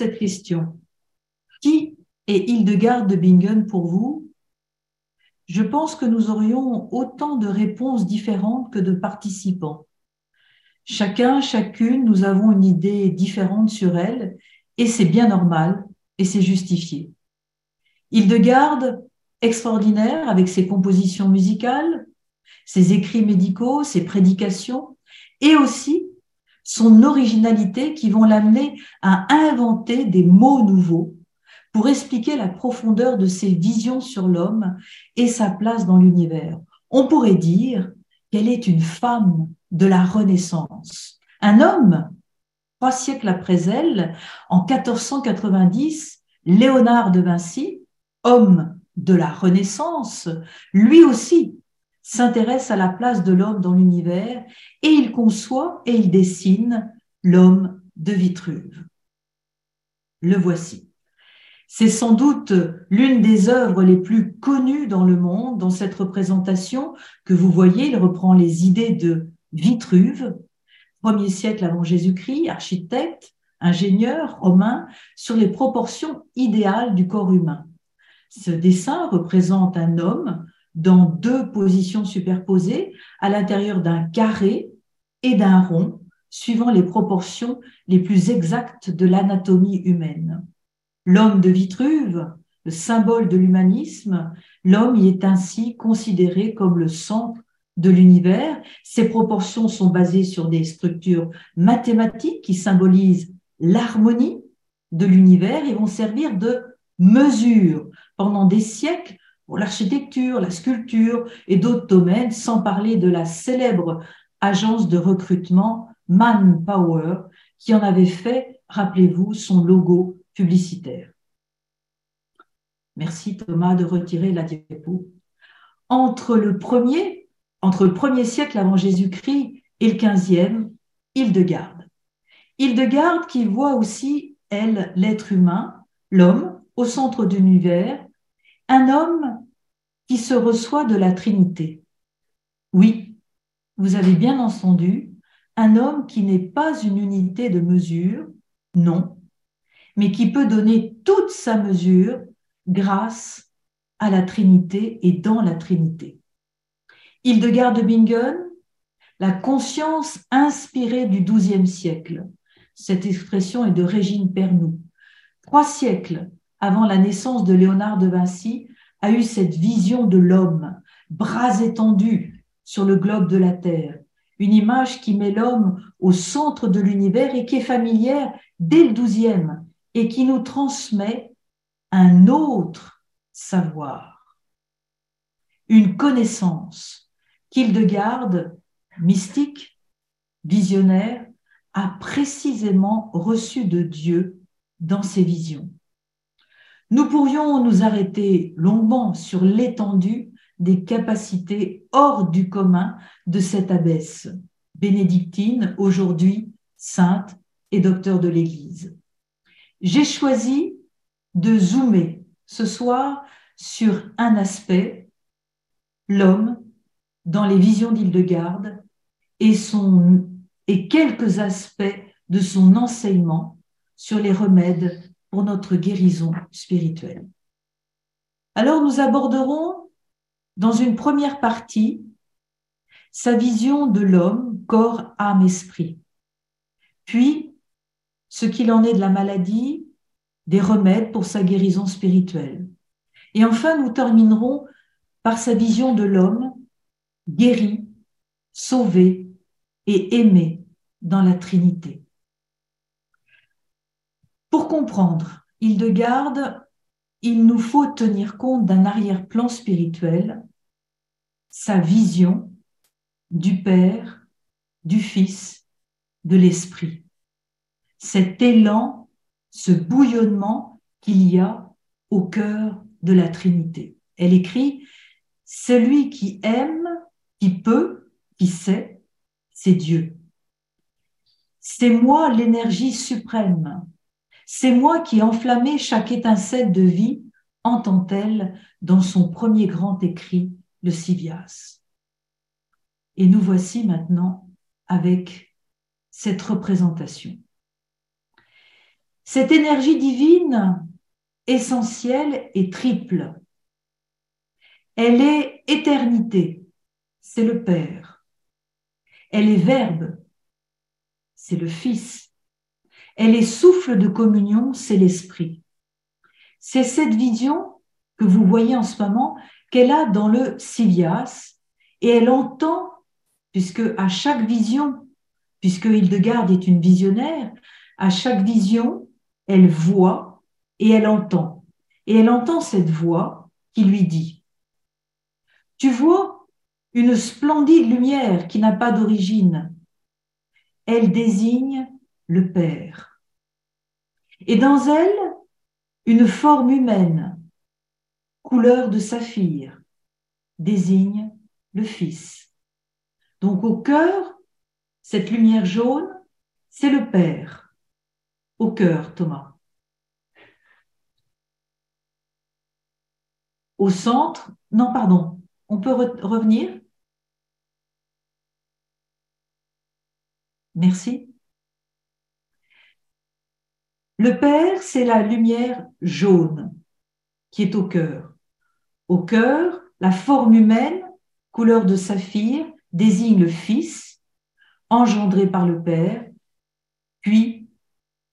cette question. Qui est Hildegarde de Bingen pour vous? Je pense que nous aurions autant de réponses différentes que de participants. Chacun, chacune, nous avons une idée différente sur elle, et c'est bien normal, et c'est justifié. Hildegarde, extraordinaire avec ses compositions musicales, ses écrits médicaux, ses prédications, et aussi son originalité qui vont l'amener à inventer des mots nouveaux pour expliquer la profondeur de ses visions sur l'homme et sa place dans l'univers. On pourrait dire qu'elle est une femme de la Renaissance. Un homme, trois siècles après elle, en 1490, Léonard de Vinci, homme de la Renaissance, lui aussi s'intéresse à la place de l'homme dans l'univers et il conçoit et il dessine l'homme de Vitruve. Le voici. C'est sans doute l'une des œuvres les plus connues dans le monde dans cette représentation que vous voyez. Il reprend les idées de Vitruve, premier siècle avant Jésus-Christ, architecte, ingénieur romain, sur les proportions idéales du corps humain. Ce dessin représente un homme dans deux positions superposées à l'intérieur d'un carré et d'un rond, suivant les proportions les plus exactes de l'anatomie humaine. L'homme de Vitruve, le symbole de l'humanisme, l'homme y est ainsi considéré comme le centre de l'univers. Ses proportions sont basées sur des structures mathématiques qui symbolisent l'harmonie de l'univers et vont servir de mesure pendant des siècles pour l'architecture, la sculpture et d'autres domaines, sans parler de la célèbre agence de recrutement Manpower, qui en avait fait, rappelez-vous, son logo publicitaire. Merci Thomas de retirer la diapo. Entre le premier, entre le premier siècle avant Jésus-Christ et le quinzième, Hildegarde. Hildegarde qui voit aussi, elle, l'être humain, l'homme, au centre de l'univers, un homme qui se reçoit de la Trinité. Oui, vous avez bien entendu, un homme qui n'est pas une unité de mesure, non, mais qui peut donner toute sa mesure grâce à la Trinité et dans la Trinité. Hildegard de Bingen, la conscience inspirée du XIIe siècle. Cette expression est de Régine Pernoud. Trois siècles avant la naissance de Léonard de Vinci, a eu cette vision de l'homme, bras étendus sur le globe de la Terre, une image qui met l'homme au centre de l'univers et qui est familière dès le douzième et qui nous transmet un autre savoir, une connaissance qu'Hildegarde, mystique, visionnaire, a précisément reçue de Dieu dans ses visions. Nous pourrions nous arrêter longuement sur l'étendue des capacités hors du commun de cette abbesse, bénédictine, aujourd'hui sainte et docteur de l'Église. J'ai choisi de zoomer ce soir sur un aspect, l'homme, dans les visions d'Hildegarde et, son, et quelques aspects de son enseignement sur les remèdes pour notre guérison spirituelle. Alors nous aborderons dans une première partie sa vision de l'homme, corps, âme, esprit, puis ce qu'il en est de la maladie, des remèdes pour sa guérison spirituelle. Et enfin, nous terminerons par sa vision de l'homme guéri, sauvé et aimé dans la Trinité. Pour comprendre Hildegarde, il nous faut tenir compte d'un arrière-plan spirituel, sa vision du Père, du Fils, de l'Esprit. Cet élan, ce bouillonnement qu'il y a au cœur de la Trinité. Elle écrit, Celui qui aime, qui peut, qui sait, c'est Dieu. C'est moi l'énergie suprême. C'est moi qui ai enflammé chaque étincelle de vie, entend-elle dans son premier grand écrit, le Sivias. Et nous voici maintenant avec cette représentation. Cette énergie divine essentielle et triple. Elle est éternité, c'est le Père. Elle est Verbe, c'est le Fils. Elle est souffle de communion, c'est l'Esprit. C'est cette vision que vous voyez en ce moment qu'elle a dans le Sivias et elle entend, puisque à chaque vision, puisque Hildegarde est une visionnaire, à chaque vision, elle voit et elle entend. Et elle entend cette voix qui lui dit, tu vois une splendide lumière qui n'a pas d'origine. Elle désigne le Père. Et dans elle, une forme humaine, couleur de saphir, désigne le Fils. Donc au cœur, cette lumière jaune, c'est le Père au cœur, Thomas. Au centre, non, pardon, on peut revenir? Merci. Le Père, c'est la lumière jaune qui est au cœur. Au cœur, la forme humaine, couleur de saphir, désigne le Fils, engendré par le Père, puis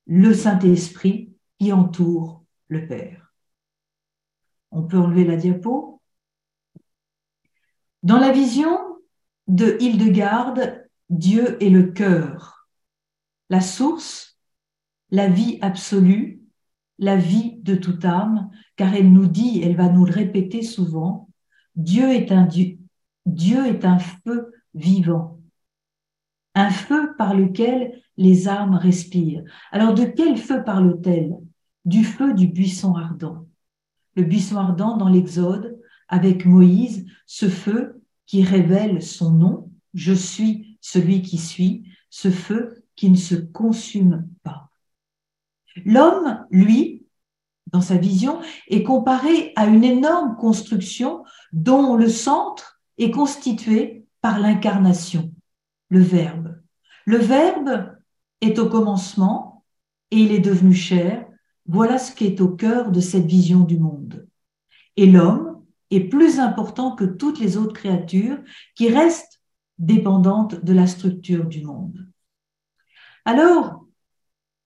le Saint-Esprit qui entoure le Père. On peut enlever la diapo? Dans la vision de Hildegarde, Dieu est le cœur, la source, la vie absolue, la vie de toute âme, car elle nous dit, elle va nous le répéter souvent, Dieu est un Dieu, Dieu est un feu vivant, un feu par lequel les âmes respirent. Alors de quel feu parle-t-elle? Du feu du buisson ardent. Le buisson ardent dans l'Exode, avec Moïse, ce feu qui révèle son nom, je suis celui qui suis, ce feu qui ne se consume pas. L'homme, lui, dans sa vision, est comparé à une énorme construction dont le centre est constitué par l'incarnation, le Verbe. Le Verbe est au commencement et il est devenu chair. Voilà ce qui est au cœur de cette vision du monde. Et l'homme est plus important que toutes les autres créatures qui restent dépendantes de la structure du monde. Alors,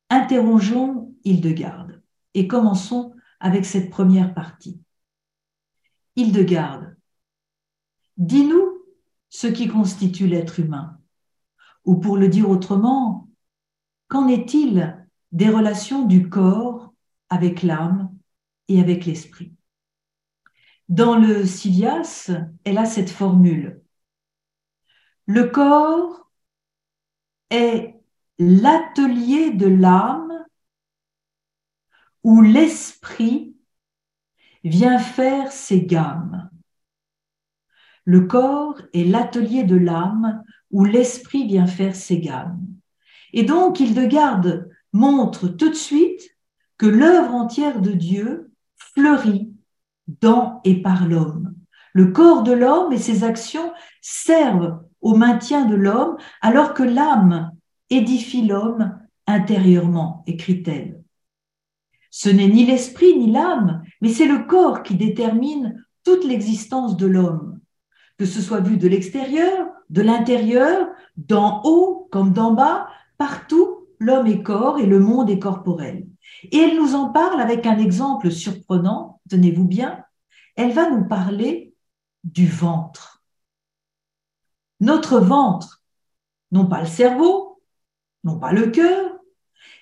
interrogeons Hildegarde et commençons avec cette première partie. Hildegarde, dis-nous ce qui constitue l'être humain. Ou pour le dire autrement, Qu'en est-il des relations du corps avec l'âme et avec l'esprit? Dans le Sivias, elle a cette formule. Le corps est l'atelier de l'âme où l'esprit vient faire ses gammes. Le corps est l'atelier de l'âme où l'esprit vient faire ses gammes. Et donc, Hildegarde montre tout de suite que l'œuvre entière de Dieu fleurit dans et par l'homme. Le corps de l'homme et ses actions servent au maintien de l'homme alors que l'âme édifie l'homme intérieurement, écrit-elle. Ce n'est ni l'esprit ni l'âme, mais c'est le corps qui détermine toute l'existence de l'homme, que ce soit vu de l'extérieur, de l'intérieur, d'en haut comme d'en bas, Partout, l'homme est corps et le monde est corporel. Et elle nous en parle avec un exemple surprenant, tenez-vous bien, elle va nous parler du ventre. Notre ventre, non pas le cerveau, non pas le cœur,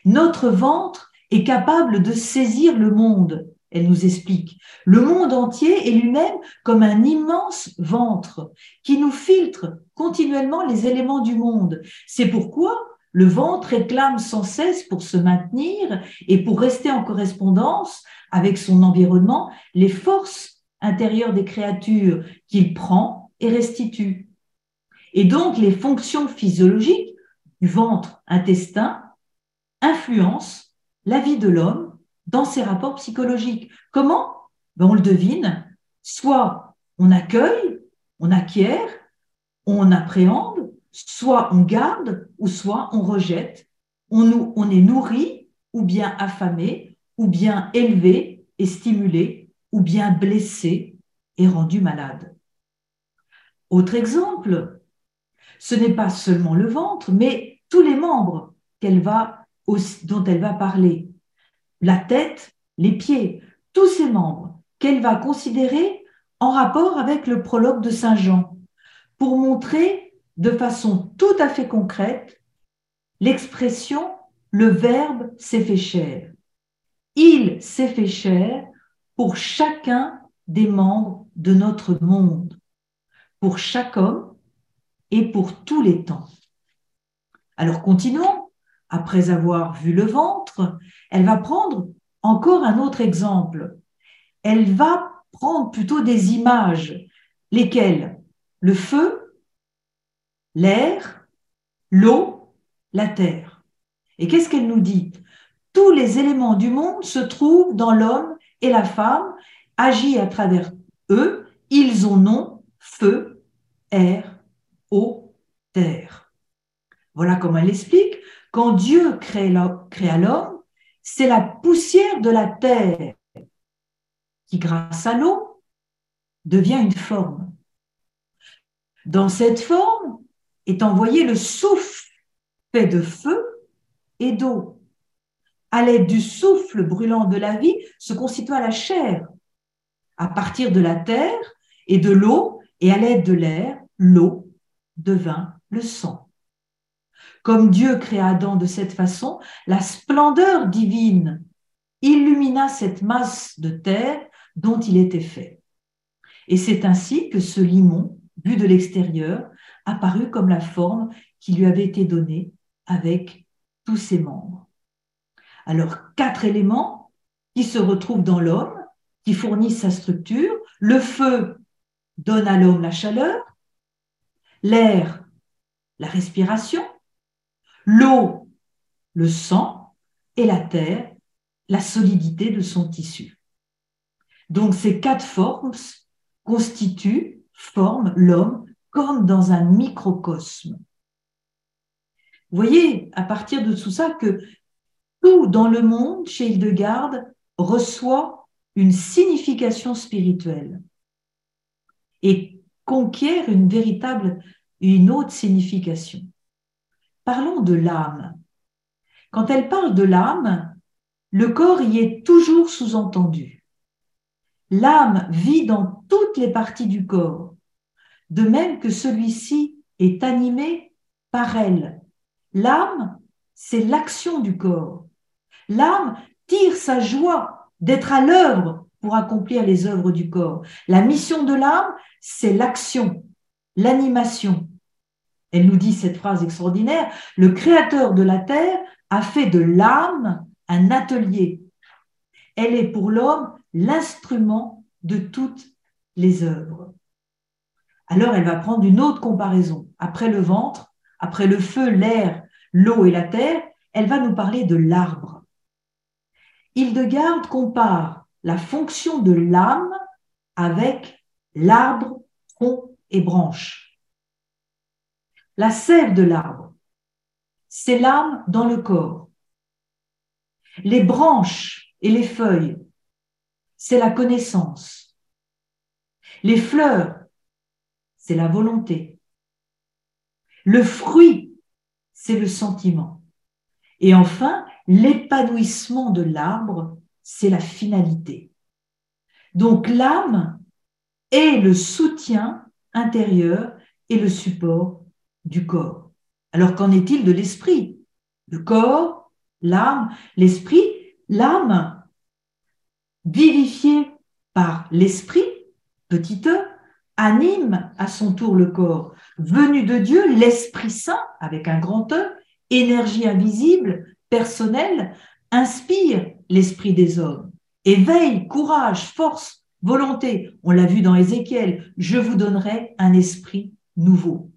notre ventre est capable de saisir le monde, elle nous explique. Le monde entier est lui-même comme un immense ventre qui nous filtre continuellement les éléments du monde. C'est pourquoi le ventre réclame sans cesse pour se maintenir et pour rester en correspondance avec son environnement les forces intérieures des créatures qu'il prend et restitue. Et donc, les fonctions physiologiques du ventre, intestin, influencent la vie de l'homme dans ses rapports psychologiques. Comment? Ben, On le devine, soit on accueille, on acquiert, on appréhende, soit on garde, ou soit on rejette. On, on est nourri, ou bien affamé, ou bien élevé et stimulé, ou bien blessé et rendu malade. Autre exemple, ce n'est pas seulement le ventre, mais tous les membres dont elle va parler. La tête, les pieds, tous ces membres qu'elle va considérer en rapport avec le prologue de Saint Jean, pour montrer de façon tout à fait concrète l'expression le Verbe s'est fait chair. Il s'est fait chair pour chacun des membres de notre monde, pour chaque homme et pour tous les temps. Alors continuons. Après avoir vu le ventre, elle va prendre encore un autre exemple. Elle va prendre plutôt des images, lesquelles le feu, l'air, l'eau, la terre. Et qu'est-ce qu'elle nous dit? Tous les éléments du monde se trouvent dans l'homme et la femme, agit à travers eux, ils ont nom, feu, air, eau, terre. Voilà comment elle explique. Quand Dieu créa l'homme, c'est la poussière de la terre qui, grâce à l'eau, devient une forme. Dans cette forme est envoyé le souffle fait de feu et d'eau. À l'aide du souffle brûlant de la vie se constitua la chair. À partir de la terre et de l'eau et à l'aide de l'air, l'eau devint le sang. Comme Dieu créa Adam de cette façon, la splendeur divine illumina cette masse de terre dont il était fait. Et c'est ainsi que ce limon, vu de l'extérieur, apparut comme la forme qui lui avait été donnée avec tous ses membres. Alors, quatre éléments qui se retrouvent dans l'homme, qui fournissent sa structure. Le feu donne à l'homme la chaleur, l'air, la respiration, l'eau, le sang, et la terre, la solidité de son tissu. Donc ces quatre formes constituent, forment l'homme comme dans un microcosme. Vous voyez à partir de tout ça que tout dans le monde, chez Hildegarde, reçoit une signification spirituelle et conquiert une véritable, une autre signification. Parlons de l'âme. Quand elle parle de l'âme, le corps y est toujours sous-entendu. L'âme vit dans toutes les parties du corps, de même que celui-ci est animé par elle. L'âme, c'est l'action du corps. L'âme tire sa joie d'être à l'œuvre pour accomplir les œuvres du corps. La mission de l'âme, c'est l'action, l'animation. Elle nous dit cette phrase extraordinaire, le créateur de la terre a fait de l'âme un atelier. Elle est pour l'homme l'instrument de toutes les œuvres. Alors elle va prendre une autre comparaison. Après le ventre, après le feu, l'air, l'eau et la terre, elle va nous parler de l'arbre. Hildegarde compare la fonction de l'âme avec l'arbre, tronc et branche. La sève de l'arbre, c'est l'âme dans le corps. Les branches et les feuilles, c'est la connaissance. Les fleurs, c'est la volonté. Le fruit, c'est le sentiment. Et enfin, l'épanouissement de l'arbre, c'est la finalité. Donc l'âme est le soutien intérieur et le support du corps. Alors qu'en est-il de l'esprit? Le corps, l'âme, l'esprit, l'âme vivifiée par l'esprit, petit e, anime à son tour le corps. Venu de Dieu, l'Esprit Saint, avec un grand E, énergie invisible, personnelle, inspire l'esprit des hommes. Éveil, courage, force, volonté. On l'a vu dans Ézéchiel, je vous donnerai un esprit nouveau.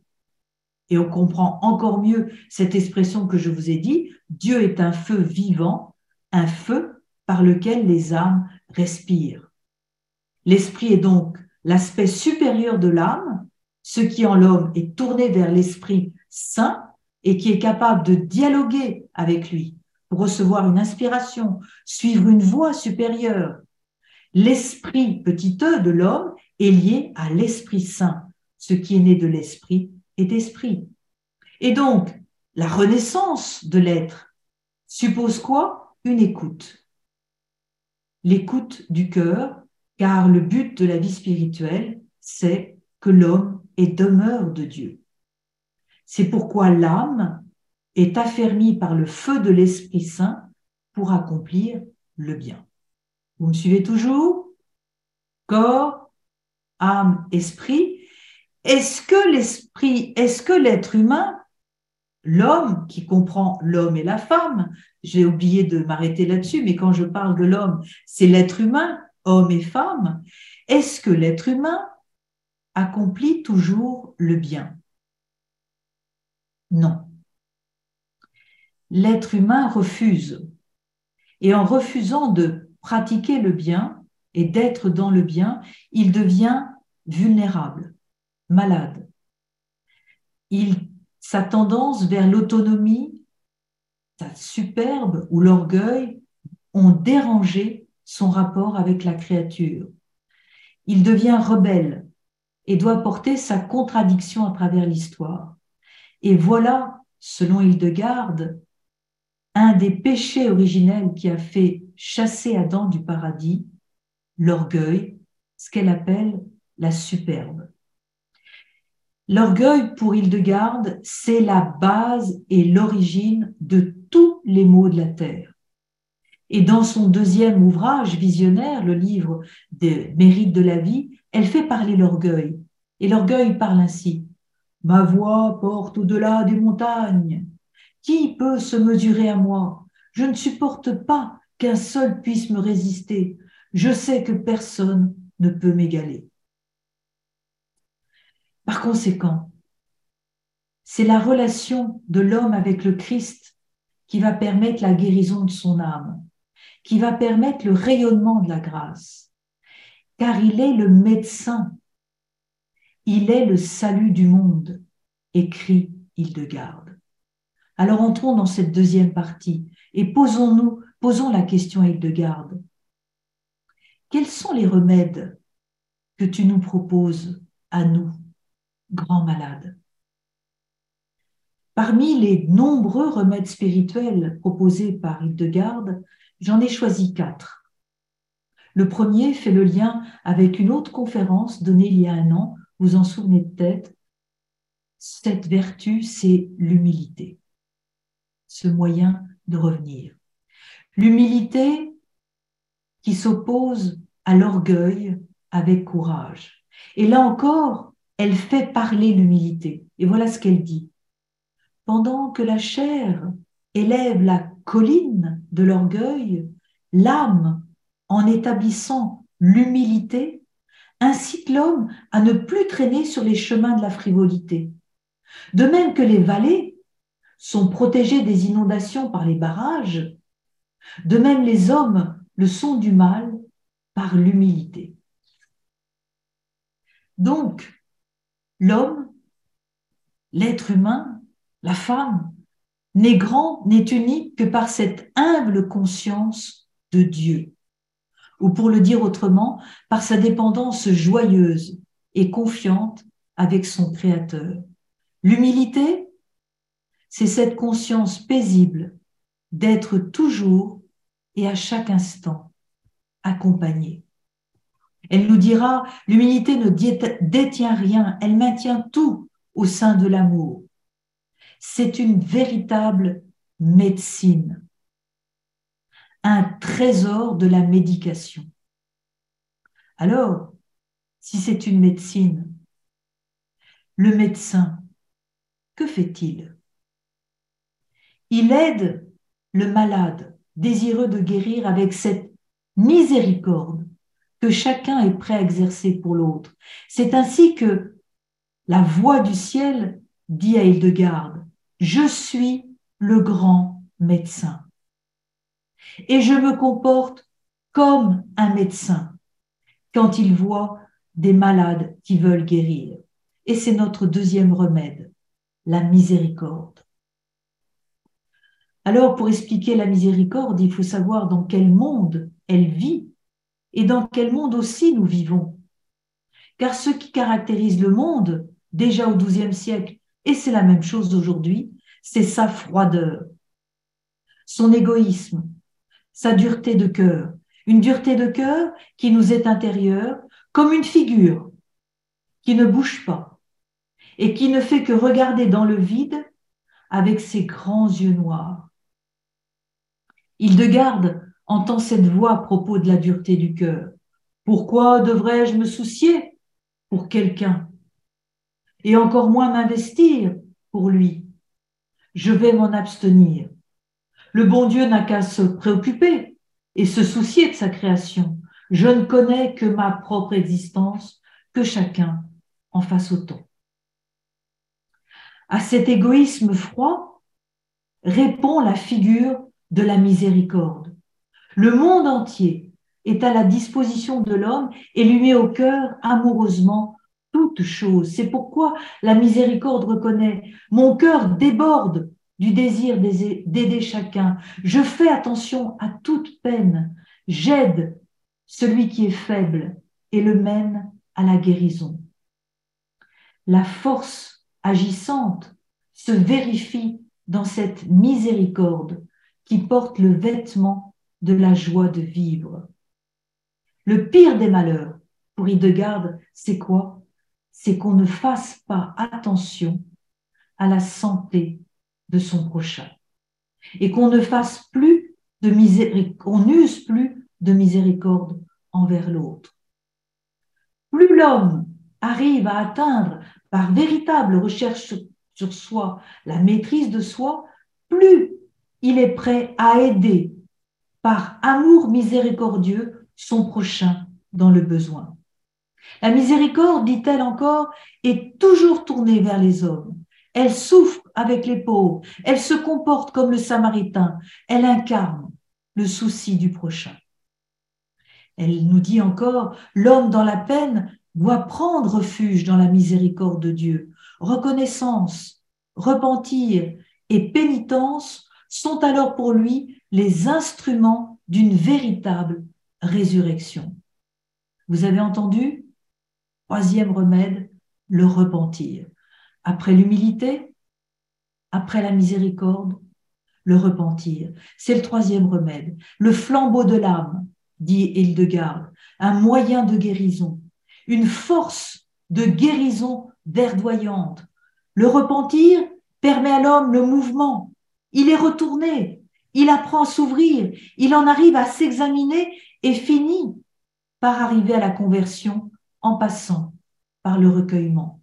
Et on comprend encore mieux cette expression que je vous ai dit, Dieu est un feu vivant, un feu par lequel les âmes respirent. L'esprit est donc l'aspect supérieur de l'âme, ce qui en l'homme est tourné vers l'esprit saint et qui est capable de dialoguer avec lui pour recevoir une inspiration, suivre une voie supérieure. L'esprit petit e de l'homme est lié à l'esprit saint. Ce qui est né de l'esprit est d'esprit. Et donc, la renaissance de l'être suppose quoi? Une écoute. L'écoute du cœur, car le but de la vie spirituelle, c'est que l'homme est demeure de Dieu. C'est pourquoi l'âme est affermie par le feu de l'Esprit Saint pour accomplir le bien. Vous me suivez toujours? Corps, âme, esprit. Est-ce que l'esprit, est-ce que l'être humain, l'homme qui comprend l'homme et la femme, j'ai oublié de m'arrêter là-dessus, mais quand je parle de l'homme, c'est l'être humain, homme et femme, est-ce que l'être humain accomplit toujours le bien? Non. L'être humain refuse. Et en refusant de pratiquer le bien et d'être dans le bien, il devient vulnérable, malade. Il, sa tendance vers l'autonomie, sa superbe ou l'orgueil ont dérangé son rapport avec la créature. Il devient rebelle et doit porter sa contradiction à travers l'histoire. Et voilà, selon Hildegarde, un des péchés originels qui a fait chasser Adam du paradis, l'orgueil, ce qu'elle appelle la superbe. L'orgueil, pour Hildegarde, c'est la base et l'origine de tous les maux de la terre. Et dans son deuxième ouvrage visionnaire, le livre des mérites de la vie, elle fait parler l'orgueil. Et l'orgueil parle ainsi. Ma voix porte au-delà des montagnes. Qui peut se mesurer à moi? Je ne supporte pas qu'un seul puisse me résister. Je sais que personne ne peut m'égaler. Par conséquent, c'est la relation de l'homme avec le Christ qui va permettre la guérison de son âme, qui va permettre le rayonnement de la grâce, car il est le médecin il est le salut du monde, écrit Hildegarde. Alors entrons dans cette deuxième partie et posons-nous, posons la question à Hildegarde. Quels sont les remèdes que tu nous proposes à nous, grands malades? Parmi les nombreux remèdes spirituels proposés par Hildegarde, j'en ai choisi quatre. Le premier fait le lien avec une autre conférence donnée il y a un an vous en souvenez peut-être, cette vertu, c'est l'humilité, ce moyen de revenir. L'humilité qui s'oppose à l'orgueil avec courage. Et là encore, elle fait parler l'humilité. Et voilà ce qu'elle dit. Pendant que la chair élève la colline de l'orgueil, l'âme, en établissant l'humilité, incite l'homme à ne plus traîner sur les chemins de la frivolité. De même que les vallées sont protégées des inondations par les barrages, de même les hommes le sont du mal par l'humilité. Donc, l'homme, l'être humain, la femme, n'est grand, n'est unique que par cette humble conscience de Dieu ou pour le dire autrement, par sa dépendance joyeuse et confiante avec son Créateur. L'humilité, c'est cette conscience paisible d'être toujours et à chaque instant accompagné. Elle nous dira, l'humilité ne détient rien, elle maintient tout au sein de l'amour. C'est une véritable médecine un trésor de la médication. Alors, si c'est une médecine, le médecin, que fait-il? Il aide le malade désireux de guérir avec cette miséricorde que chacun est prêt à exercer pour l'autre. C'est ainsi que la voix du ciel dit à Hildegarde, je suis le grand médecin. Et je me comporte comme un médecin quand il voit des malades qui veulent guérir. Et c'est notre deuxième remède, la miséricorde. Alors, pour expliquer la miséricorde, il faut savoir dans quel monde elle vit et dans quel monde aussi nous vivons. Car ce qui caractérise le monde, déjà au XIIe siècle, et c'est la même chose aujourd'hui, c'est sa froideur, son égoïsme, sa dureté de cœur, une dureté de cœur qui nous est intérieure comme une figure qui ne bouge pas et qui ne fait que regarder dans le vide avec ses grands yeux noirs. Hildegarde entend cette voix à propos de la dureté du cœur. Pourquoi devrais-je me soucier pour quelqu'un et encore moins m'investir pour lui Je vais m'en abstenir. Le bon Dieu n'a qu'à se préoccuper et se soucier de sa création. Je ne connais que ma propre existence, que chacun en fasse autant. À cet égoïsme froid répond la figure de la miséricorde. Le monde entier est à la disposition de l'homme et lui met au cœur amoureusement toute chose. C'est pourquoi la miséricorde reconnaît, mon cœur déborde du désir d'aider chacun. Je fais attention à toute peine. J'aide celui qui est faible et le mène à la guérison. La force agissante se vérifie dans cette miséricorde qui porte le vêtement de la joie de vivre. Le pire des malheurs pour Hildegarde, c'est quoi? C'est qu'on ne fasse pas attention à la santé de son prochain et qu'on ne fasse plus de miséricorde, qu'on n'use plus de miséricorde envers l'autre. Plus l'homme arrive à atteindre par véritable recherche sur soi la maîtrise de soi, plus il est prêt à aider par amour miséricordieux son prochain dans le besoin. La miséricorde, dit-elle encore, est toujours tournée vers les hommes. Elle souffre avec les pauvres, elle se comporte comme le samaritain, elle incarne le souci du prochain. Elle nous dit encore, l'homme dans la peine doit prendre refuge dans la miséricorde de Dieu. Reconnaissance, repentir et pénitence sont alors pour lui les instruments d'une véritable résurrection. Vous avez entendu? Troisième remède, le repentir. Après l'humilité, après la miséricorde, le repentir. C'est le troisième remède. Le flambeau de l'âme, dit Hildegarde, un moyen de guérison, une force de guérison verdoyante. Le repentir permet à l'homme le mouvement, il est retourné, il apprend à s'ouvrir, il en arrive à s'examiner et finit par arriver à la conversion en passant par le recueillement.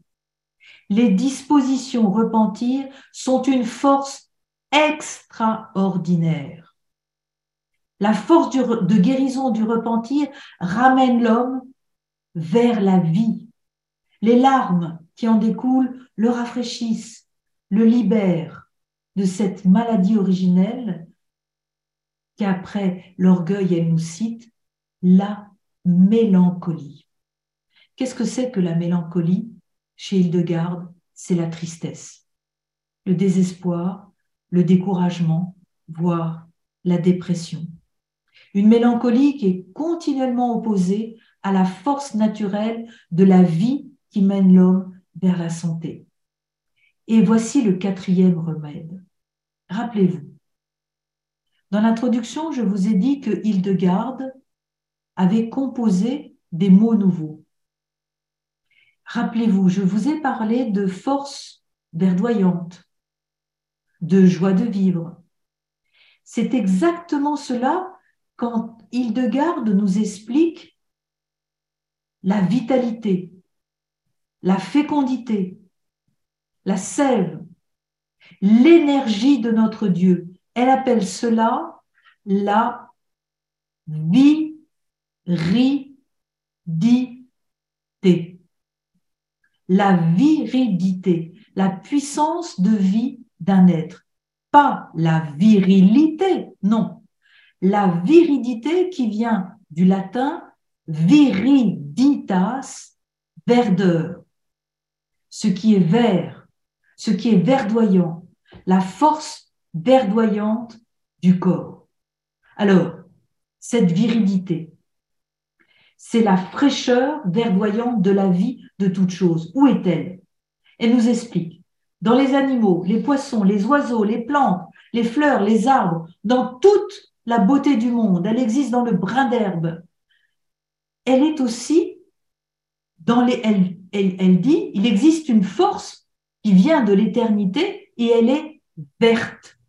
Les dispositions repentir sont une force extraordinaire. La force de guérison du repentir ramène l'homme vers la vie. Les larmes qui en découlent le rafraîchissent, le libèrent, de cette maladie originelle qu'après l'orgueil, elle nous cite, la mélancolie. Qu'est-ce que c'est que la mélancolie Chez Hildegarde, c'est la tristesse, le désespoir, le découragement, voire la dépression. Une mélancolie qui est continuellement opposée à la force naturelle de la vie qui mène l'homme vers la santé. Et voici le quatrième remède. Rappelez-vous, dans l'introduction, je vous ai dit que Hildegarde avait composé des mots nouveaux. Rappelez-vous, je vous ai parlé de force verdoyante, de joie de vivre. C'est exactement cela quand Hildegarde nous explique la vitalité, la fécondité, la sève, l'énergie de notre Dieu. Elle appelle cela la viridité. La viridité. la puissance de vie d'un être. Pas la virilité, non. La viridité qui vient du latin viriditas, verdeur. Ce qui est vert, ce qui est verdoyant, la force verdoyante du corps. Alors, cette viridité, c'est la fraîcheur verdoyante de la vie de toute chose. Où est-elle? Elle nous explique. Dans les animaux, les poissons, les oiseaux, les plantes, les fleurs, les arbres, dans toute la beauté du monde, elle existe dans le brin d'herbe. Elle est aussi dans les. Elle, elle dit il existe une force qui vient de l'éternité et elle est verte.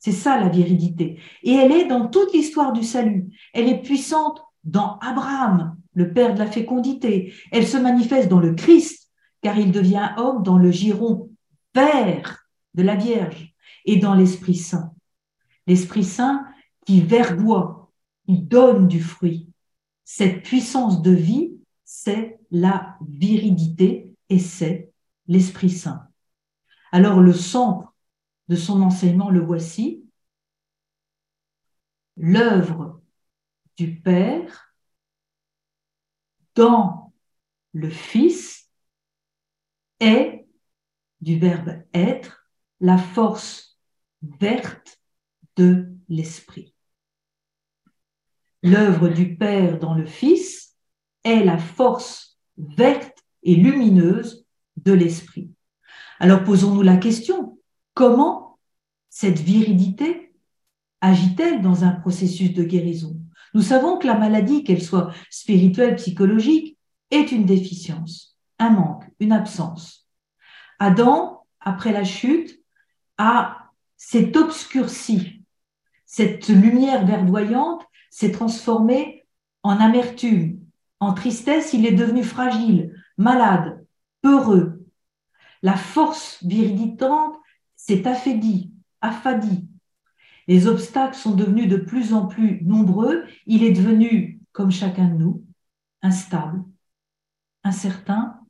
C'est ça la viridité. Et elle est dans toute l'histoire du salut. Elle est puissante dans Abraham, le père de la fécondité. Elle se manifeste dans le Christ, car il devient homme dans le giron vert de la Vierge et dans l'Esprit Saint. L'Esprit Saint qui verdoie, qui donne du fruit. Cette puissance de vie, c'est la viridité et c'est l'Esprit Saint. Alors le centre de son enseignement, le voici, l'œuvre du Père dans le Fils est, du verbe être, la force verte de l'Esprit. L'œuvre du Père dans le Fils est la force verte et lumineuse de l'Esprit. Alors posons-nous la question, comment cette viridité agit-elle dans un processus de guérison? Nous savons que la maladie, qu'elle soit spirituelle, psychologique, est une déficience, un manque, une absence. Adam, après la chute, a s'est obscurci. Cette lumière verdoyante s'est transformée en amertume, en tristesse, il est devenu fragile, malade, peureux. La force viriditante s'est affaiblie, affadie. Les obstacles sont devenus de plus en plus nombreux. Il est devenu, comme chacun de nous, instable, incertain,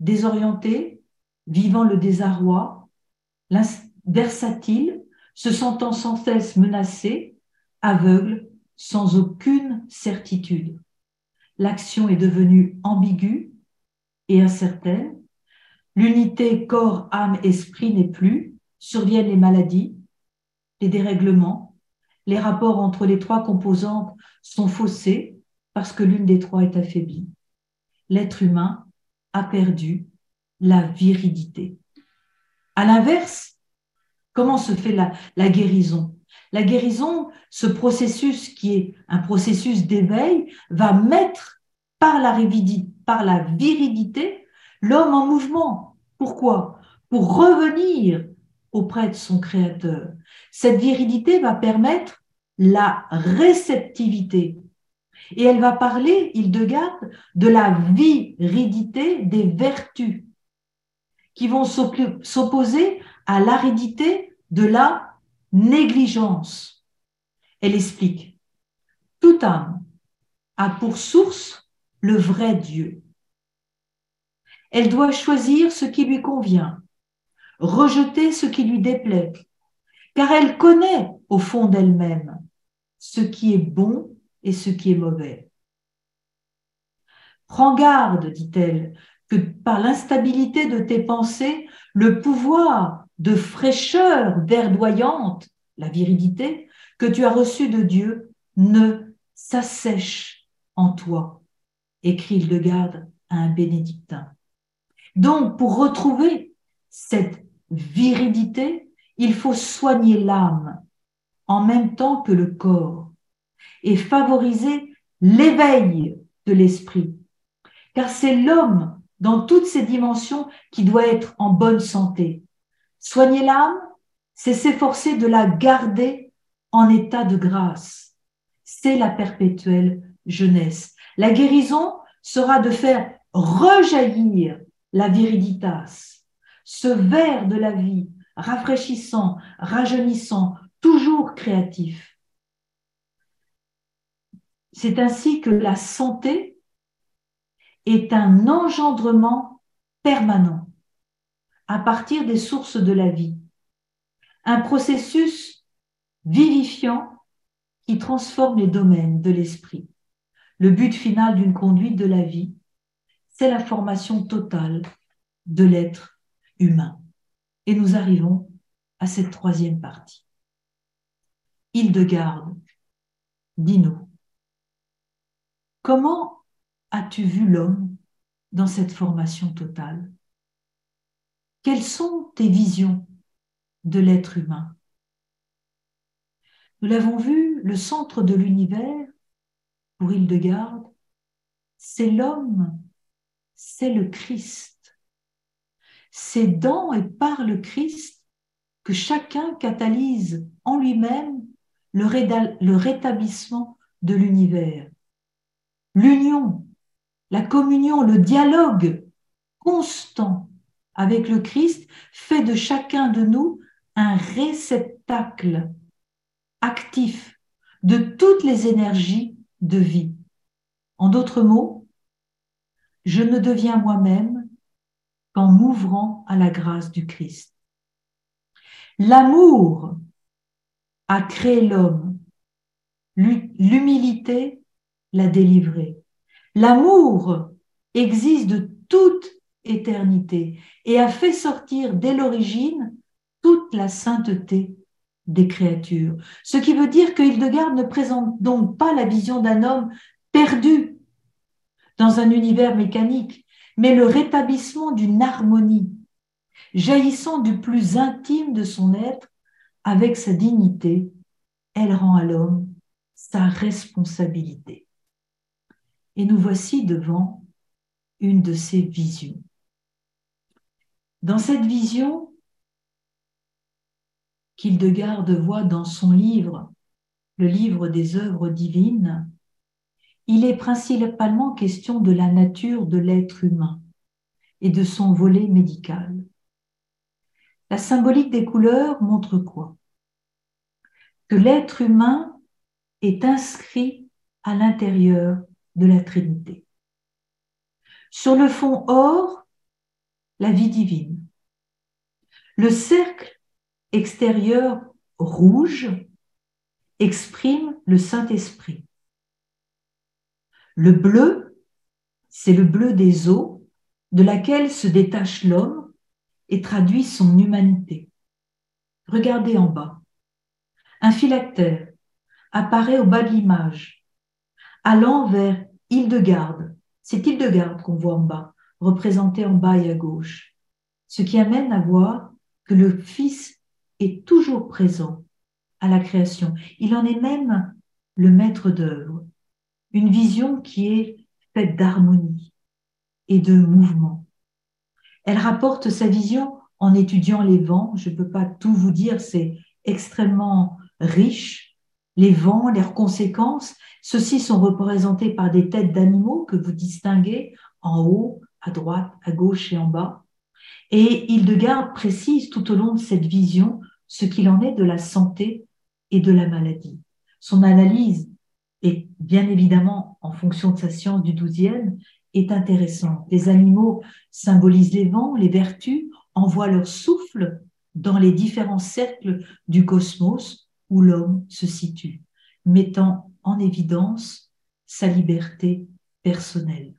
désorienté, vivant le désarroi, versatile, se sentant sans cesse menacé, aveugle, sans aucune certitude. L'action est devenue ambiguë et incertaine. L'unité corps, âme, esprit n'est plus. Surviennent les maladies, les dérèglements. Les rapports entre les trois composantes sont faussés parce que l'une des trois est affaiblie. L'être humain a perdu la viridité. À l'inverse, comment se fait la, la guérison? La guérison, ce processus qui est un processus d'éveil, va mettre par la, par la viridité l'homme en mouvement. Pourquoi? Pour revenir auprès de son créateur. Cette viridité va permettre la réceptivité. Et elle va parler, Hildegarde, de la viridité des vertus qui vont s'opposer à l'aridité de la négligence. Elle explique, toute âme a pour source le vrai Dieu. Elle doit choisir ce qui lui convient, rejeter ce qui lui déplaît, car elle connaît au fond d'elle-même ce qui est bon et ce qui est mauvais. Prends garde, dit-elle, que par l'instabilité de tes pensées, le pouvoir de fraîcheur verdoyante, la viridité, que tu as reçu de Dieu, ne s'assèche en toi, écrit Hildegarde à un bénédictin. Donc, pour retrouver cette viridité, il faut soigner l'âme en même temps que le corps et favoriser l'éveil de l'esprit. Car c'est l'homme dans toutes ses dimensions qui doit être en bonne santé. Soigner l'âme, c'est s'efforcer de la garder en état de grâce. C'est la perpétuelle jeunesse. La guérison sera de faire rejaillir la viriditas, ce verre de la vie, rafraîchissant, rajeunissant, toujours créatif. C'est ainsi que la santé est un engendrement permanent, à partir des sources de la vie. Un processus vivifiant qui transforme les domaines de l'esprit. Le but final d'une conduite de la vie, c'est la formation totale de l'être humain. Et nous arrivons à cette troisième partie. Hildegarde, dis-nous, comment as-tu vu l'homme dans cette formation totale? Quelles sont tes visions de l'être humain? Nous l'avons vu, le centre de l'univers, pour Hildegarde, c'est l'homme, c'est le Christ. C'est dans et par le Christ que chacun catalyse en lui-même le, rétablissement de l'univers. L'union, la communion, le dialogue constant avec le Christ fait de chacun de nous un réceptacle actif de toutes les énergies de vie. En d'autres mots, je ne deviens moi-même qu'en m'ouvrant à la grâce du Christ. L'amour a créé l'homme. L'humilité l'a délivré. L'amour existe de toute éternité et a fait sortir dès l'origine toute la sainteté des créatures. Ce qui veut dire que Hildegarde ne présente donc pas la vision d'un homme perdu dans un univers mécanique, mais le rétablissement d'une harmonie jaillissant du plus intime de son être, avec sa dignité, elle rend à l'homme sa responsabilité. Et nous voici devant une de ces visions. Dans cette vision qu'Hildegarde voit dans son livre, le livre des œuvres divines, il est principalement question de la nature de l'être humain et de son volet médical. La symbolique des couleurs montre quoi? Que l'être humain est inscrit à l'intérieur de la Trinité. Sur le fond or, la vie divine. Le cercle extérieur rouge exprime le Saint-Esprit. Le bleu, c'est le bleu des eaux de laquelle se détache l'homme et traduit son humanité. Regardez en bas. Un phylactère apparaît au bas de l'image, allant vers Hildegarde. C'est Hildegarde qu'on voit en bas, représenté en bas et à gauche, ce qui amène à voir que le Fils est toujours présent à la création. Il en est même le maître d'œuvre, une vision qui est faite d'harmonie et de mouvement. Elle rapporte sa vision en étudiant les vents. Je ne peux pas tout vous dire, c'est extrêmement riche. Les vents, leurs conséquences, ceux-ci sont représentés par des têtes d'animaux que vous distinguez en haut, à droite, à gauche et en bas. Et Hildegarde précise tout au long de cette vision ce qu'il en est de la santé et de la maladie. Son analyse est bien évidemment en fonction de sa science du douzième, est intéressant. Les animaux symbolisent les vents, les vertus, envoient leur souffle dans les différents cercles du cosmos où l'homme se situe, mettant en évidence sa liberté personnelle.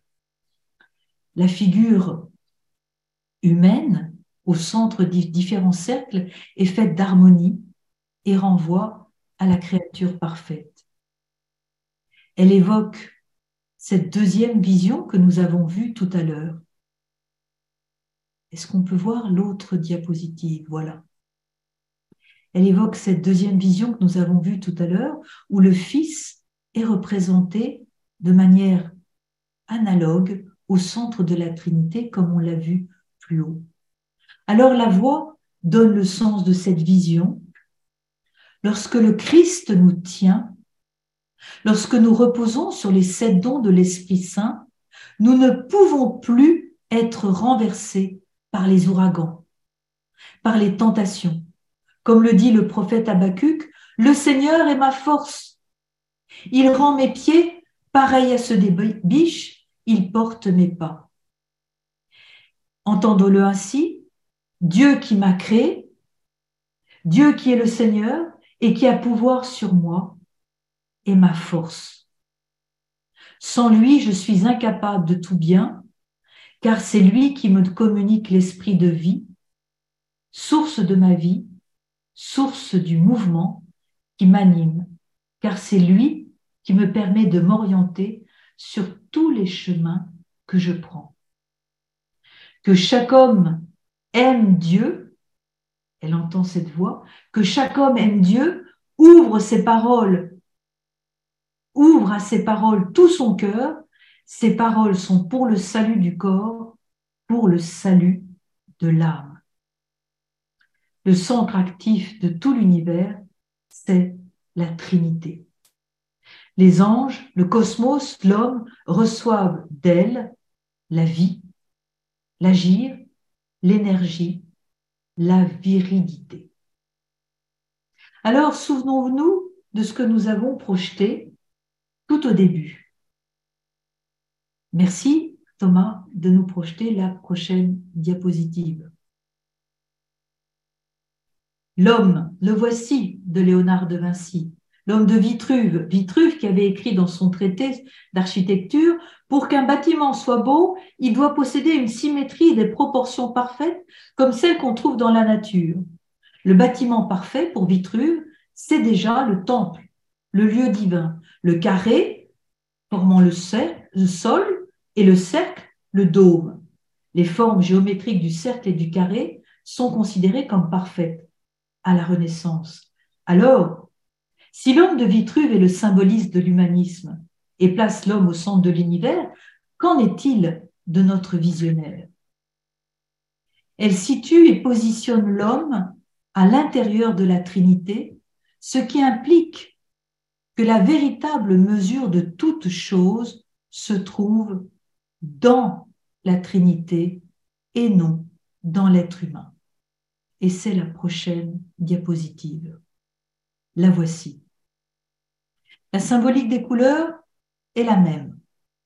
La figure humaine au centre des différents cercles est faite d'harmonie et renvoie à la créature parfaite. Elle évoque cette deuxième vision que nous avons vue tout à l'heure. Est-ce qu'on peut voir l'autre diapositive? Voilà. Elle évoque cette deuxième vision que nous avons vue tout à l'heure, où le Fils est représenté de manière analogue au centre de la Trinité, comme on l'a vu plus haut. Alors la voix donne le sens de cette vision. Lorsque le Christ nous tient, Lorsque nous reposons sur les sept dons de l'Esprit Saint, nous ne pouvons plus être renversés par les ouragans, par les tentations. Comme le dit le prophète Habacuc, le Seigneur est ma force. Il rend mes pieds pareils à ceux des biches, il porte mes pas. Entendons-le ainsi, Dieu qui m'a créé, Dieu qui est le Seigneur et qui a pouvoir sur moi est ma force. Sans lui, je suis incapable de tout bien, car c'est lui qui me communique l'esprit de vie, source de ma vie, source du mouvement qui m'anime, car c'est lui qui me permet de m'orienter sur tous les chemins que je prends. Que chaque homme aime Dieu, elle entend cette voix, que chaque homme aime Dieu, ouvre ses paroles, ouvre à ses paroles tout son cœur, ces paroles sont pour le salut du corps, pour le salut de l'âme. Le centre actif de tout l'univers, c'est la Trinité. Les anges, le cosmos, l'homme reçoivent d'elle la vie, l'agir, l'énergie, la viridité. Alors souvenons-nous de ce que nous avons projeté tout au début. Merci Thomas de nous projeter la prochaine diapositive. L'homme, le voici de Léonard de Vinci, l'homme de Vitruve, Vitruve qui avait écrit dans son traité d'architecture, pour qu'un bâtiment soit beau, il doit posséder une symétrie et des proportions parfaites comme celles qu'on trouve dans la nature. Le bâtiment parfait pour Vitruve, c'est déjà le temple, le lieu divin, le carré formant le, le sol et le cercle, le dôme. Les formes géométriques du cercle et du carré sont considérées comme parfaites à la Renaissance. Alors, si l'homme de Vitruve est le symboliste de l'humanisme et place l'homme au centre de l'univers, qu'en est-il de notre visionnaire? Elle situe et positionne l'homme à l'intérieur de la Trinité, ce qui implique que la véritable mesure de toute chose se trouve dans la Trinité et non dans l'être humain. Et c'est la prochaine diapositive. La voici. La symbolique des couleurs est la même.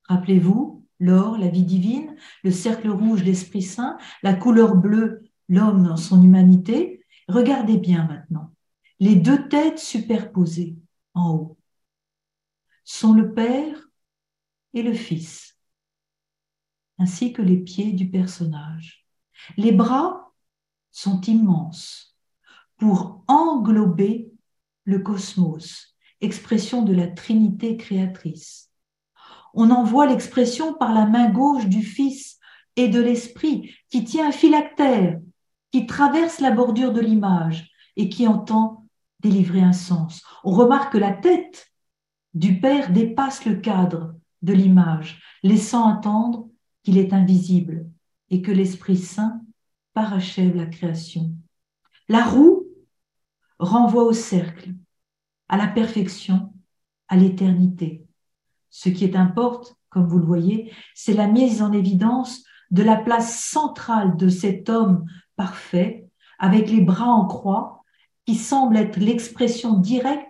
Rappelez-vous, l'or, la vie divine, le cercle rouge, l'Esprit Saint, la couleur bleue, l'homme dans son humanité. Regardez bien maintenant. Les deux têtes superposées en haut sont le Père et le Fils, ainsi que les pieds du personnage. Les bras sont immenses pour englober le cosmos, expression de la Trinité créatrice. On en voit l'expression par la main gauche du Fils et de l'Esprit qui tient un phylactère, qui traverse la bordure de l'image et qui entend délivrer un sens. On remarque que la tête du Père dépasse le cadre de l'image, laissant entendre qu'il est invisible et que l'Esprit Saint parachève la création. La roue renvoie au cercle, à la perfection, à l'éternité. Ce qui est importe, comme vous le voyez, c'est la mise en évidence de la place centrale de cet homme parfait, avec les bras en croix, qui semble être l'expression directe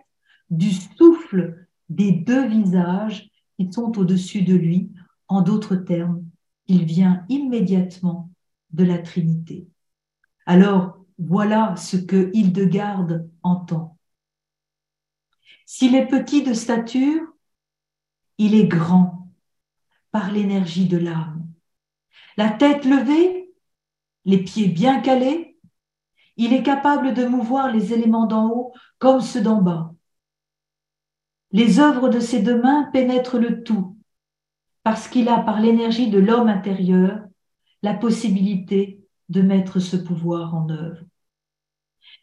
du souffle des deux visages qui sont au-dessus de lui. En d'autres termes, il vient immédiatement de la Trinité. Alors, voilà ce que Hildegarde entend. S'il est petit de stature, il est grand par l'énergie de l'âme. La tête levée, les pieds bien calés, il est capable de mouvoir les éléments d'en haut comme ceux d'en bas. Les œuvres de ses deux mains pénètrent le tout, parce qu'il a par l'énergie de l'homme intérieur la possibilité de mettre ce pouvoir en œuvre.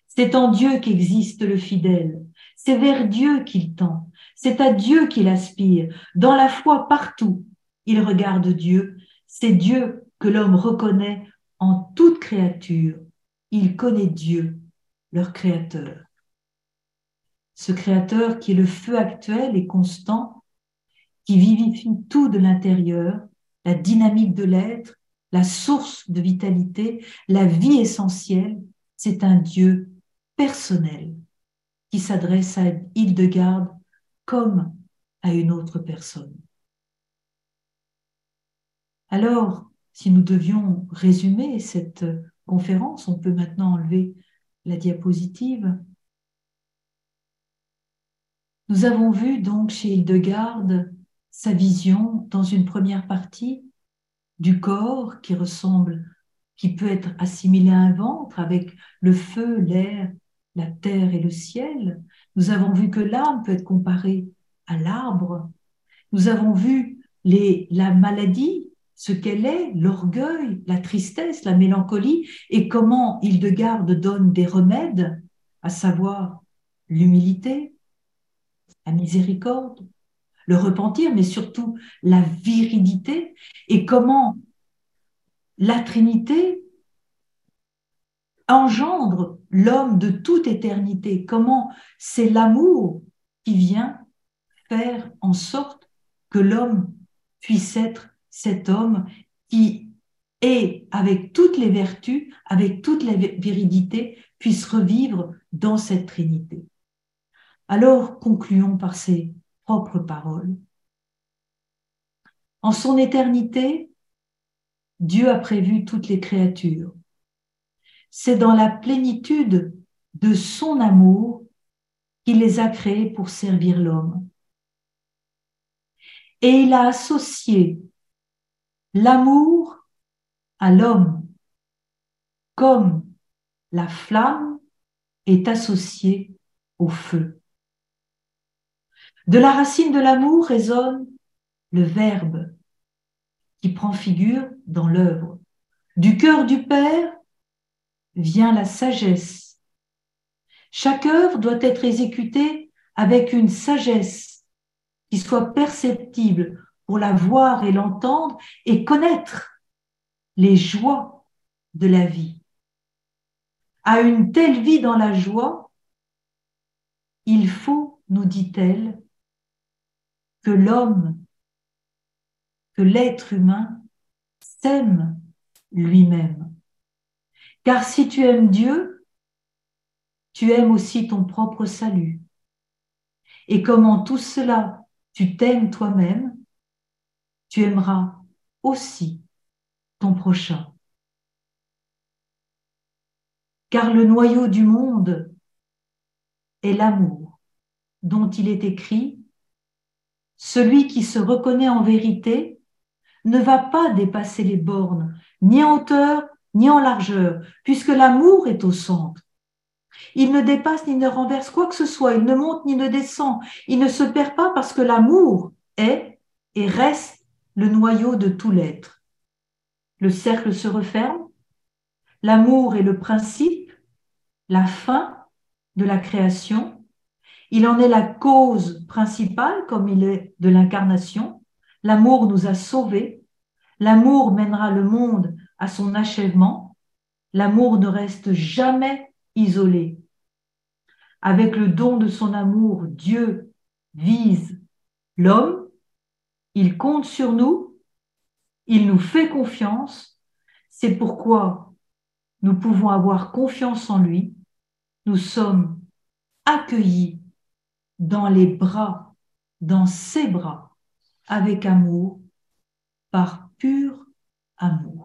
C'est en Dieu qu'existe le fidèle, c'est vers Dieu qu'il tend, c'est à Dieu qu'il aspire, dans la foi partout. Il regarde Dieu, c'est Dieu que l'homme reconnaît en toute créature. Il connaît Dieu, leur créateur. Ce créateur qui est le feu actuel et constant, qui vivifie tout de l'intérieur, la dynamique de l'être, la source de vitalité, la vie essentielle, c'est un Dieu personnel qui s'adresse à Hildegarde comme à une autre personne. Alors, si nous devions résumer cette conférence. On peut maintenant enlever la diapositive. Nous avons vu donc chez Hildegarde sa vision dans une première partie du corps qui ressemble, qui peut être assimilé à un ventre avec le feu, l'air, la terre et le ciel. Nous avons vu que l'âme peut être comparée à l'arbre. Nous avons vu la maladie, ce qu'elle est, l'orgueil, la tristesse, la mélancolie, et comment Hildegarde donne des remèdes, à savoir l'humilité, la miséricorde, le repentir, mais surtout la viridité, et comment la Trinité engendre l'homme de toute éternité, comment c'est l'amour qui vient faire en sorte que l'homme puisse être cet homme qui est, avec toutes les vertus, avec toute la viridité, puisse revivre dans cette Trinité. Alors concluons par ces propres paroles. En son éternité, Dieu a prévu toutes les créatures. C'est dans la plénitude de son amour qu'il les a créées pour servir l'homme. Et il a associé l'amour à l'homme, comme la flamme est associée au feu. De la racine de l'amour résonne le Verbe qui prend figure dans l'œuvre. Du cœur du Père vient la sagesse. Chaque œuvre doit être exécutée avec une sagesse qui soit perceptible pour la voir et l'entendre et connaître les joies de la vie. À une telle vie dans la joie, il faut, nous dit-elle, que l'homme, que l'être humain s'aime lui-même. Car si tu aimes Dieu, tu aimes aussi ton propre salut. Et comment tout cela, tu t'aimes toi-même, tu aimeras aussi ton prochain. Car le noyau du monde est l'amour dont il est écrit, celui qui se reconnaît en vérité ne va pas dépasser les bornes, ni en hauteur, ni en largeur, puisque l'amour est au centre. Il ne dépasse ni ne renverse quoi que ce soit, il ne monte ni ne descend, il ne se perd pas parce que l'amour est et reste le noyau de tout l'être. Le cercle se referme, l'amour est le principe, la fin de la création, il en est la cause principale comme il est de l'incarnation, l'amour nous a sauvés, l'amour mènera le monde à son achèvement, l'amour ne reste jamais isolé. Avec le don de son amour, Dieu vise l'homme. Il compte sur nous, il nous fait confiance, c'est pourquoi nous pouvons avoir confiance en lui, nous sommes accueillis dans les bras, dans ses bras, avec amour, par pur amour.